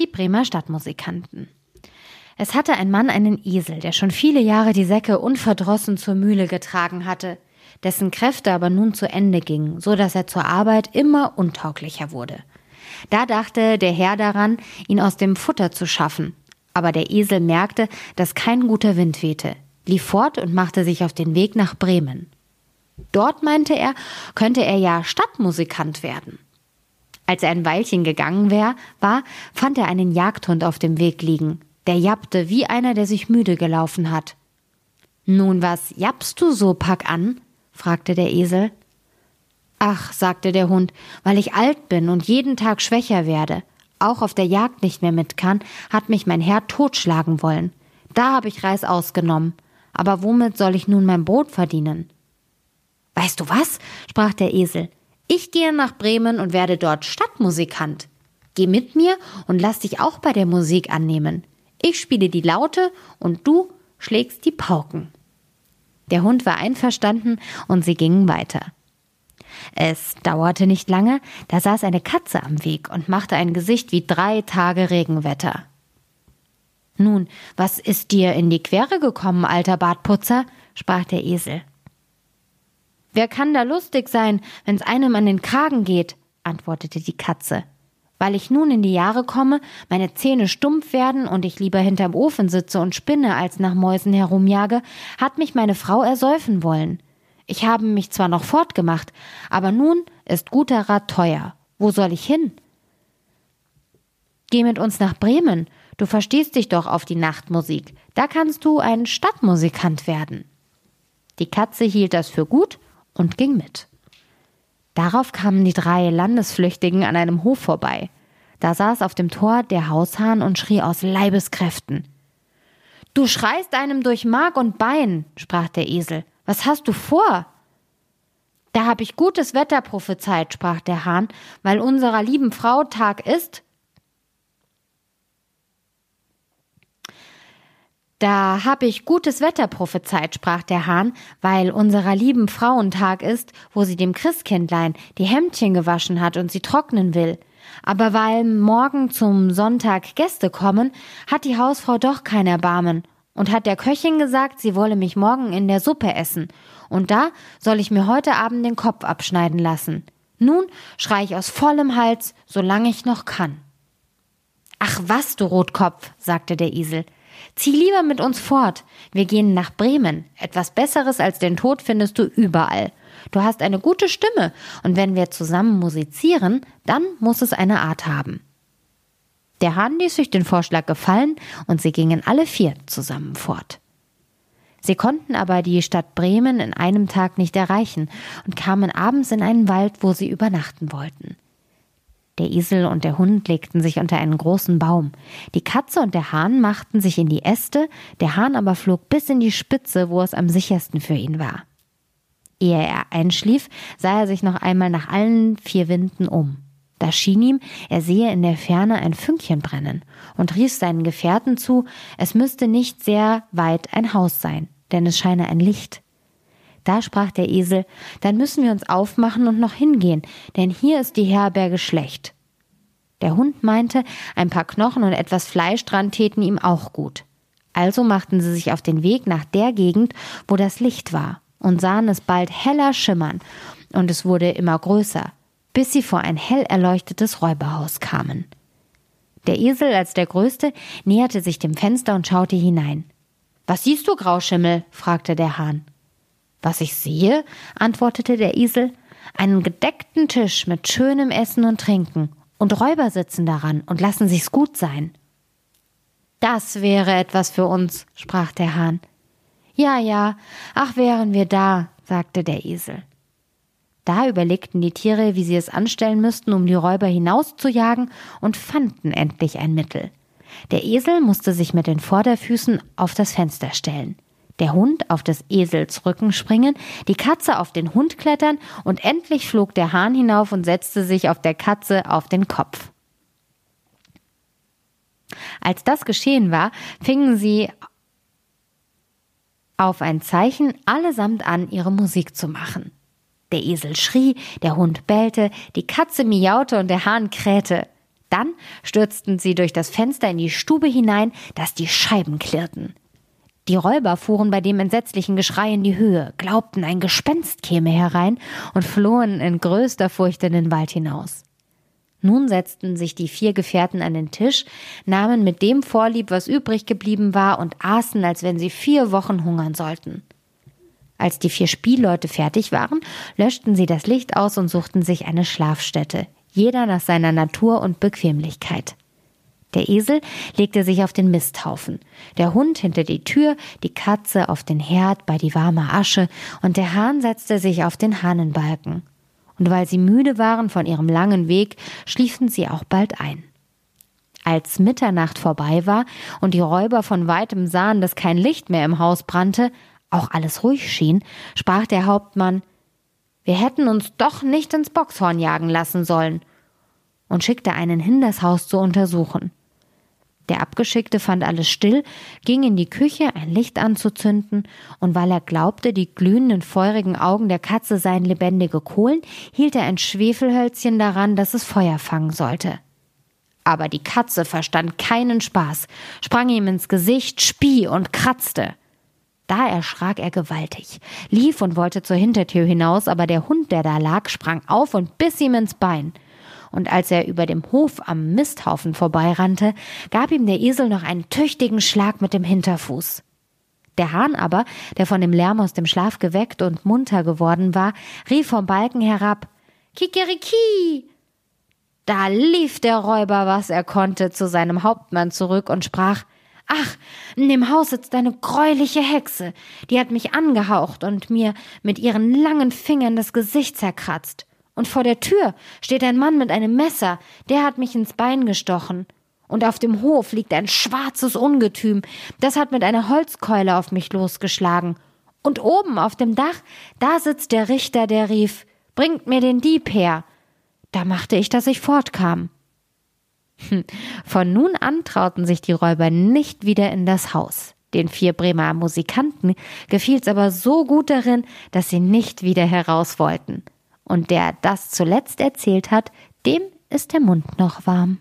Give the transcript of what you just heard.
Die Bremer Stadtmusikanten. Es hatte ein Mann einen Esel, der schon viele Jahre die Säcke unverdrossen zur Mühle getragen hatte, dessen Kräfte aber nun zu Ende gingen, so dass er zur Arbeit immer untauglicher wurde. Da dachte der Herr daran, ihn aus dem Futter zu schaffen. Aber der Esel merkte, dass kein guter Wind wehte, lief fort und machte sich auf den Weg nach Bremen. Dort, meinte er, könnte er ja Stadtmusikant werden. Als er ein Weilchen gegangen wär, war, fand er einen Jagdhund auf dem Weg liegen. Der jappte wie einer, der sich müde gelaufen hat. Nun, was jappst du so, pack an? fragte der Esel. Ach, sagte der Hund, weil ich alt bin und jeden Tag schwächer werde, auch auf der Jagd nicht mehr mit kann, hat mich mein Herr totschlagen wollen. Da habe ich Reis ausgenommen. Aber womit soll ich nun mein Brot verdienen? Weißt du was? sprach der Esel. Ich gehe nach Bremen und werde dort Stadtmusikant. Geh mit mir und lass dich auch bei der Musik annehmen. Ich spiele die Laute und du schlägst die Pauken. Der Hund war einverstanden und sie gingen weiter. Es dauerte nicht lange, da saß eine Katze am Weg und machte ein Gesicht wie drei Tage Regenwetter. Nun, was ist dir in die Quere gekommen, alter Bartputzer? sprach der Esel. Wer kann da lustig sein, wenn's einem an den Kragen geht? antwortete die Katze. Weil ich nun in die Jahre komme, meine Zähne stumpf werden und ich lieber hinterm Ofen sitze und spinne, als nach Mäusen herumjage, hat mich meine Frau ersäufen wollen. Ich habe mich zwar noch fortgemacht, aber nun ist guter Rat teuer. Wo soll ich hin? Geh mit uns nach Bremen. Du verstehst dich doch auf die Nachtmusik. Da kannst du ein Stadtmusikant werden. Die Katze hielt das für gut und ging mit. Darauf kamen die drei Landesflüchtigen an einem Hof vorbei. Da saß auf dem Tor der Haushahn und schrie aus Leibeskräften. Du schreist einem durch Mark und Bein, sprach der Esel. Was hast du vor? Da hab ich gutes Wetter prophezeit, sprach der Hahn, weil unserer lieben Frau Tag ist, Da hab ich gutes Wetter prophezeit, sprach der Hahn, weil unserer lieben Frauentag ist, wo sie dem Christkindlein die Hemdchen gewaschen hat und sie trocknen will. Aber weil morgen zum Sonntag Gäste kommen, hat die Hausfrau doch kein Erbarmen und hat der Köchin gesagt, sie wolle mich morgen in der Suppe essen. Und da soll ich mir heute Abend den Kopf abschneiden lassen. Nun schrei ich aus vollem Hals, solange ich noch kann. Ach was, du Rotkopf, sagte der Esel. Zieh lieber mit uns fort. Wir gehen nach Bremen. Etwas Besseres als den Tod findest du überall. Du hast eine gute Stimme, und wenn wir zusammen musizieren, dann muss es eine Art haben. Der Hahn ließ sich den Vorschlag gefallen, und sie gingen alle vier zusammen fort. Sie konnten aber die Stadt Bremen in einem Tag nicht erreichen und kamen abends in einen Wald, wo sie übernachten wollten. Der Esel und der Hund legten sich unter einen großen Baum. Die Katze und der Hahn machten sich in die Äste, der Hahn aber flog bis in die Spitze, wo es am sichersten für ihn war. Ehe er einschlief, sah er sich noch einmal nach allen vier Winden um. Da schien ihm, er sehe in der Ferne ein Fünkchen brennen und rief seinen Gefährten zu, es müsste nicht sehr weit ein Haus sein, denn es scheine ein Licht. Da sprach der Esel, dann müssen wir uns aufmachen und noch hingehen, denn hier ist die Herberge schlecht. Der Hund meinte, ein paar Knochen und etwas Fleisch dran täten ihm auch gut. Also machten sie sich auf den Weg nach der Gegend, wo das Licht war, und sahen es bald heller schimmern, und es wurde immer größer, bis sie vor ein hell erleuchtetes Räuberhaus kamen. Der Esel als der Größte näherte sich dem Fenster und schaute hinein. Was siehst du, Grauschimmel? fragte der Hahn. Was ich sehe, antwortete der Esel, einen gedeckten Tisch mit schönem Essen und Trinken, und Räuber sitzen daran und lassen sich's gut sein. Das wäre etwas für uns, sprach der Hahn. Ja, ja, ach wären wir da, sagte der Esel. Da überlegten die Tiere, wie sie es anstellen müssten, um die Räuber hinauszujagen, und fanden endlich ein Mittel. Der Esel musste sich mit den Vorderfüßen auf das Fenster stellen der Hund auf des Esels Rücken springen, die Katze auf den Hund klettern und endlich flog der Hahn hinauf und setzte sich auf der Katze auf den Kopf. Als das geschehen war, fingen sie auf ein Zeichen allesamt an, ihre Musik zu machen. Der Esel schrie, der Hund bellte, die Katze miaute und der Hahn krähte. Dann stürzten sie durch das Fenster in die Stube hinein, dass die Scheiben klirrten. Die Räuber fuhren bei dem entsetzlichen Geschrei in die Höhe, glaubten, ein Gespenst käme herein und flohen in größter Furcht in den Wald hinaus. Nun setzten sich die vier Gefährten an den Tisch, nahmen mit dem Vorlieb, was übrig geblieben war, und aßen, als wenn sie vier Wochen hungern sollten. Als die vier Spielleute fertig waren, löschten sie das Licht aus und suchten sich eine Schlafstätte, jeder nach seiner Natur und Bequemlichkeit. Der Esel legte sich auf den Misthaufen, der Hund hinter die Tür, die Katze auf den Herd bei die warme Asche und der Hahn setzte sich auf den Hahnenbalken. Und weil sie müde waren von ihrem langen Weg, schliefen sie auch bald ein. Als Mitternacht vorbei war und die Räuber von weitem sahen, dass kein Licht mehr im Haus brannte, auch alles ruhig schien, sprach der Hauptmann Wir hätten uns doch nicht ins Boxhorn jagen lassen sollen und schickte einen hin, das Haus zu untersuchen. Der Abgeschickte fand alles still, ging in die Küche, ein Licht anzuzünden, und weil er glaubte, die glühenden, feurigen Augen der Katze seien lebendige Kohlen, hielt er ein Schwefelhölzchen daran, dass es Feuer fangen sollte. Aber die Katze verstand keinen Spaß, sprang ihm ins Gesicht, spie und kratzte. Da erschrak er gewaltig, lief und wollte zur Hintertür hinaus, aber der Hund, der da lag, sprang auf und biss ihm ins Bein und als er über dem Hof am Misthaufen vorbeirannte, gab ihm der Esel noch einen tüchtigen Schlag mit dem Hinterfuß. Der Hahn aber, der von dem Lärm aus dem Schlaf geweckt und munter geworden war, rief vom Balken herab Kikeriki. Da lief der Räuber, was er konnte, zu seinem Hauptmann zurück und sprach Ach, in dem Haus sitzt eine greuliche Hexe, die hat mich angehaucht und mir mit ihren langen Fingern das Gesicht zerkratzt. Und vor der Tür steht ein Mann mit einem Messer, der hat mich ins Bein gestochen. Und auf dem Hof liegt ein schwarzes Ungetüm, das hat mit einer Holzkeule auf mich losgeschlagen. Und oben auf dem Dach, da sitzt der Richter, der rief, bringt mir den Dieb her. Da machte ich, dass ich fortkam. Hm, von nun an trauten sich die Räuber nicht wieder in das Haus. Den vier Bremer Musikanten gefiel's aber so gut darin, dass sie nicht wieder heraus wollten. Und der das zuletzt erzählt hat, dem ist der Mund noch warm.